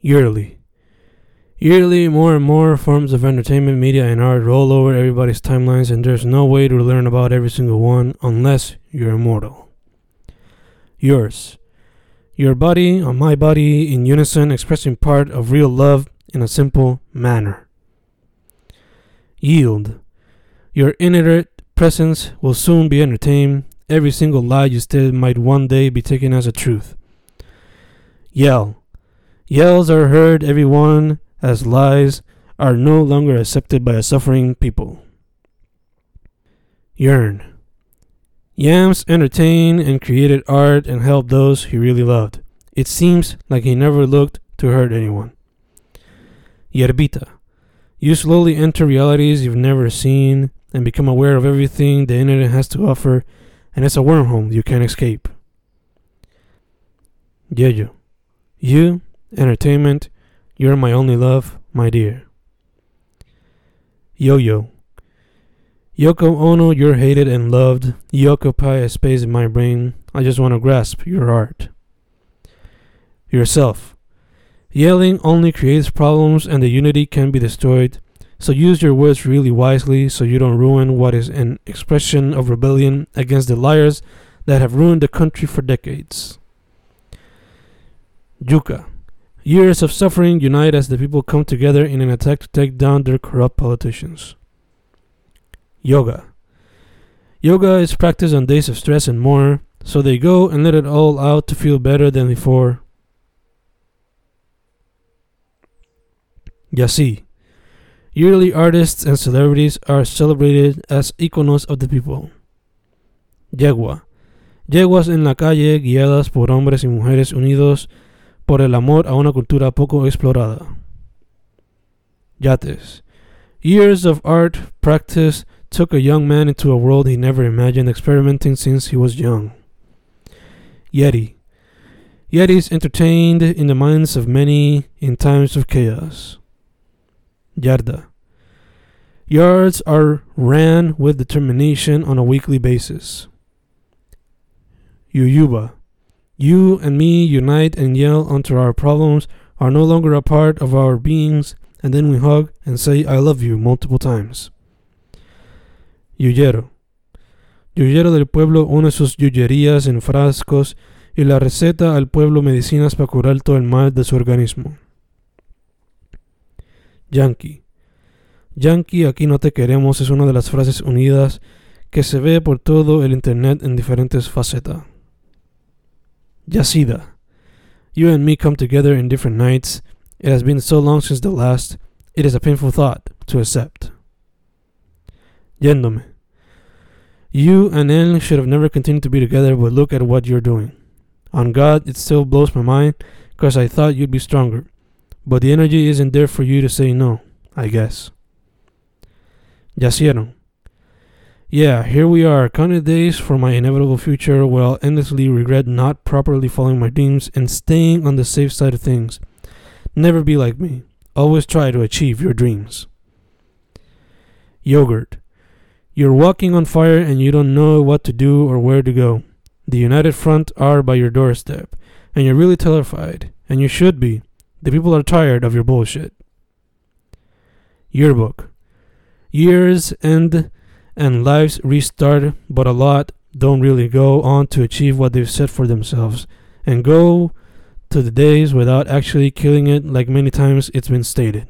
Yearly. Yearly, more and more forms of entertainment, media, and art roll over everybody's timelines, and there's no way to learn about every single one unless you're immortal. Yours. Your body on my body in unison, expressing part of real love in a simple manner. Yield. Your inert presence will soon be entertained. Every single lie you said might one day be taken as a truth. Yell. Yells are heard, everyone as lies are no longer accepted by a suffering people. Yearn. Yams entertained and created art and helped those he really loved. It seems like he never looked to hurt anyone. Yerbita. You slowly enter realities you've never seen and become aware of everything the internet has to offer, and it's a wormhole you can't escape. Yeyo. You, entertainment, you're my only love, my dear. Yo Yo. Yoko Ono, you're hated and loved. You occupy a space in my brain. I just want to grasp your art. Yourself. Yelling only creates problems and the unity can be destroyed. So use your words really wisely so you don't ruin what is an expression of rebellion against the liars that have ruined the country for decades. Yucca. Years of suffering unite as the people come together in an attack to take down their corrupt politicians. Yoga. Yoga is practiced on days of stress and more, so they go and let it all out to feel better than before. Yasi. Yearly artists and celebrities are celebrated as iconos of the people. Yegua. Yeguas en la calle guiadas por hombres y mujeres unidos por el amor a una cultura poco explorada. Yates. Years of art practice took a young man into a world he never imagined experimenting since he was young. Yeti. Yetis entertained in the minds of many in times of chaos. Yarda. Yards are ran with determination on a weekly basis. Yuyuba. You and me unite and yell until our problems are no longer a part of our beings, and then we hug and say, I love you multiple times. Yuyero. Yuyero del pueblo une sus yuyerías en frascos y la receta al pueblo medicinas para curar todo el mal de su organismo. Yankee. Yankee, aquí no te queremos es una de las frases unidas que se ve por todo el internet en diferentes facetas. Yasida. You and me come together in different nights. It has been so long since the last. It is a painful thought to accept. Yéndome. You and él should have never continued to be together, but look at what you're doing. On God, it still blows my mind because I thought you'd be stronger. But the energy isn't there for you to say no, I guess. Yacieron. Yeah, here we are, counting days for my inevitable future while endlessly regret not properly following my dreams and staying on the safe side of things. Never be like me. Always try to achieve your dreams. Yogurt. You're walking on fire and you don't know what to do or where to go. The United Front are by your doorstep, and you're really terrified, and you should be. The people are tired of your bullshit. Yearbook. Years end and lives restart, but a lot don't really go on to achieve what they've set for themselves and go to the days without actually killing it, like many times it's been stated.